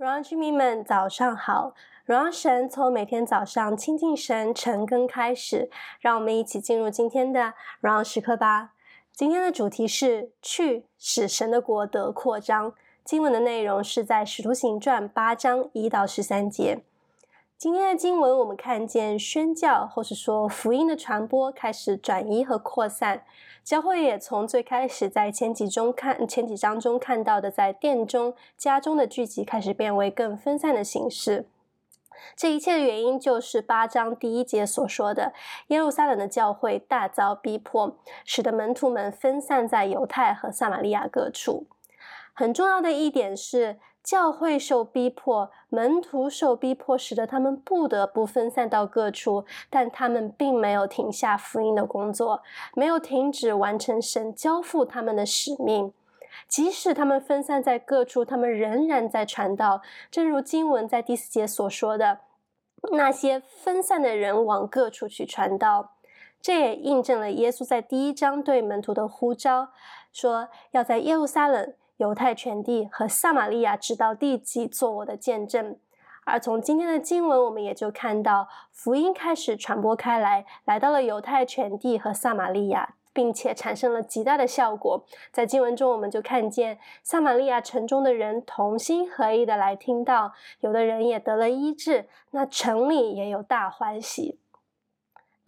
荣耀居民们，早上好！荣耀神从每天早上亲近神晨更开始，让我们一起进入今天的荣耀时刻吧。今天的主题是去使神的国得扩张。经文的内容是在《使徒行传》八章一到十三节。今天的经文，我们看见宣教，或是说福音的传播开始转移和扩散。教会也从最开始在前几中看前几章中看到的，在殿中、家中的聚集，开始变为更分散的形式。这一切的原因，就是八章第一节所说的：耶路撒冷的教会大遭逼迫，使得门徒们分散在犹太和撒玛利亚各处。很重要的一点是，教会受逼迫，门徒受逼迫，使得他们不得不分散到各处，但他们并没有停下福音的工作，没有停止完成神交付他们的使命。即使他们分散在各处，他们仍然在传道。正如经文在第四节所说的，那些分散的人往各处去传道。这也印证了耶稣在第一章对门徒的呼召，说要在耶路撒冷。犹太全地和撒玛利亚直到地极做我的见证，而从今天的经文，我们也就看到福音开始传播开来，来到了犹太全地和撒玛利亚，并且产生了极大的效果。在经文中，我们就看见撒玛利亚城中的人同心合意的来听到，有的人也得了医治，那城里也有大欢喜。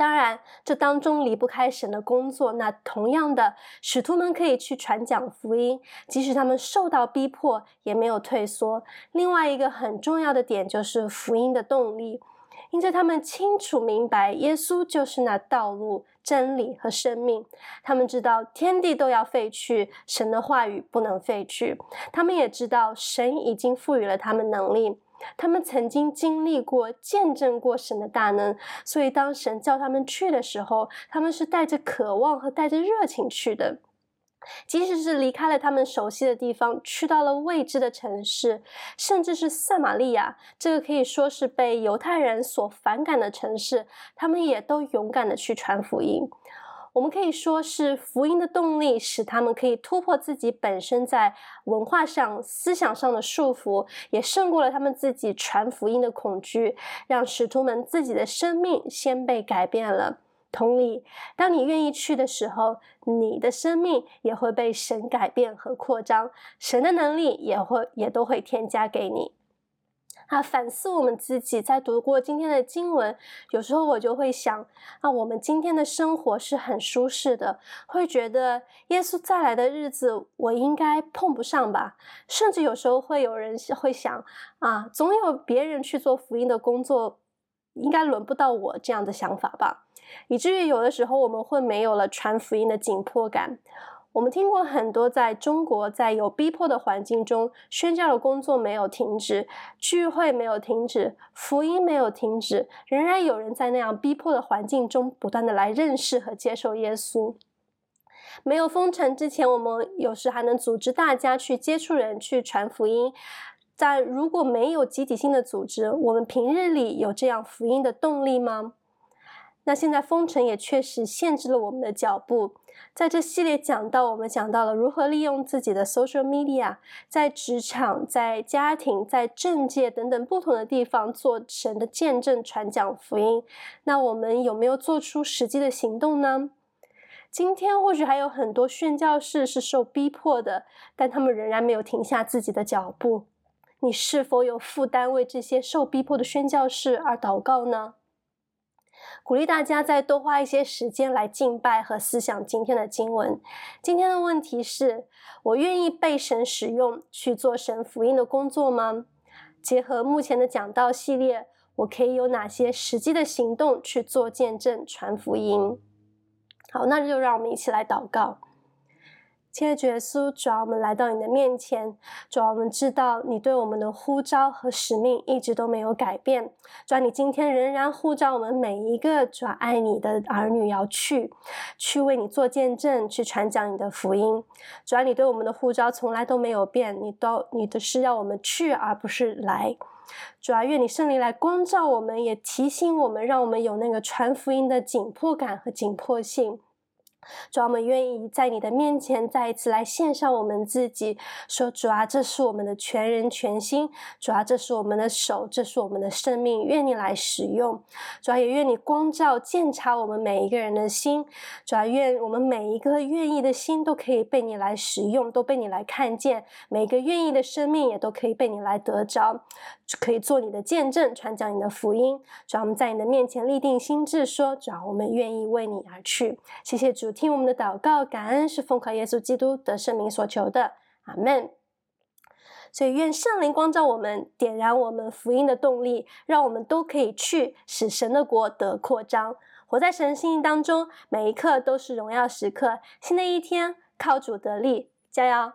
当然，这当中离不开神的工作。那同样的，使徒们可以去传讲福音，即使他们受到逼迫，也没有退缩。另外一个很重要的点就是福音的动力，因着他们清楚明白耶稣就是那道路、真理和生命。他们知道天地都要废去，神的话语不能废去。他们也知道神已经赋予了他们能力。他们曾经经历过、见证过神的大能，所以当神叫他们去的时候，他们是带着渴望和带着热情去的。即使是离开了他们熟悉的地方，去到了未知的城市，甚至是撒玛利亚，这个可以说是被犹太人所反感的城市，他们也都勇敢的去传福音。我们可以说是福音的动力，使他们可以突破自己本身在文化上、思想上的束缚，也胜过了他们自己传福音的恐惧，让使徒们自己的生命先被改变了。同理，当你愿意去的时候，你的生命也会被神改变和扩张，神的能力也会也都会添加给你。啊，反思我们自己，在读过今天的经文，有时候我就会想，啊，我们今天的生活是很舒适的，会觉得耶稣再来的日子，我应该碰不上吧？甚至有时候会有人会想，啊，总有别人去做福音的工作，应该轮不到我这样的想法吧？以至于有的时候我们会没有了传福音的紧迫感。我们听过很多，在中国在有逼迫的环境中，宣教的工作没有停止，聚会没有停止，福音没有停止，仍然有人在那样逼迫的环境中不断的来认识和接受耶稣。没有封城之前，我们有时还能组织大家去接触人，去传福音。但如果没有集体性的组织，我们平日里有这样福音的动力吗？那现在封城也确实限制了我们的脚步。在这系列讲到，我们讲到了如何利用自己的 social media，在职场、在家庭、在政界等等不同的地方做神的见证、传讲福音。那我们有没有做出实际的行动呢？今天或许还有很多宣教士是受逼迫的，但他们仍然没有停下自己的脚步。你是否有负担为这些受逼迫的宣教士而祷告呢？鼓励大家再多花一些时间来敬拜和思想今天的经文。今天的问题是：我愿意被神使用去做神福音的工作吗？结合目前的讲道系列，我可以有哪些实际的行动去做见证、传福音？好，那就让我们一起来祷告。亲爱的主耶稣，主啊，我们来到你的面前，主啊，我们知道你对我们的呼召和使命一直都没有改变。主啊，你今天仍然呼召我们每一个主啊爱你的儿女要去，去为你做见证，去传讲你的福音。主啊，你对我们的呼召从来都没有变，你都你的是要我们去，而不是来。主啊，愿你圣灵来光照我们，也提醒我们，让我们有那个传福音的紧迫感和紧迫性。主啊，我们愿意在你的面前再一次来献上我们自己，说主啊，这是我们的全人全心，主啊，这是我们的手，这是我们的生命，愿你来使用。主啊，也愿你光照鉴察我们每一个人的心，主啊，愿我们每一个愿意的心都可以被你来使用，都被你来看见，每个愿意的生命也都可以被你来得着，可以做你的见证，传讲你的福音。主啊，我们在你的面前立定心志，说主啊，我们愿意为你而去。谢谢主。听我们的祷告，感恩是奉靠耶稣基督的圣名所求的，阿门。所以愿圣灵光照我们，点燃我们福音的动力，让我们都可以去使神的国得扩张，活在神心意当中，每一刻都是荣耀时刻。新的一天，靠主得力，加油！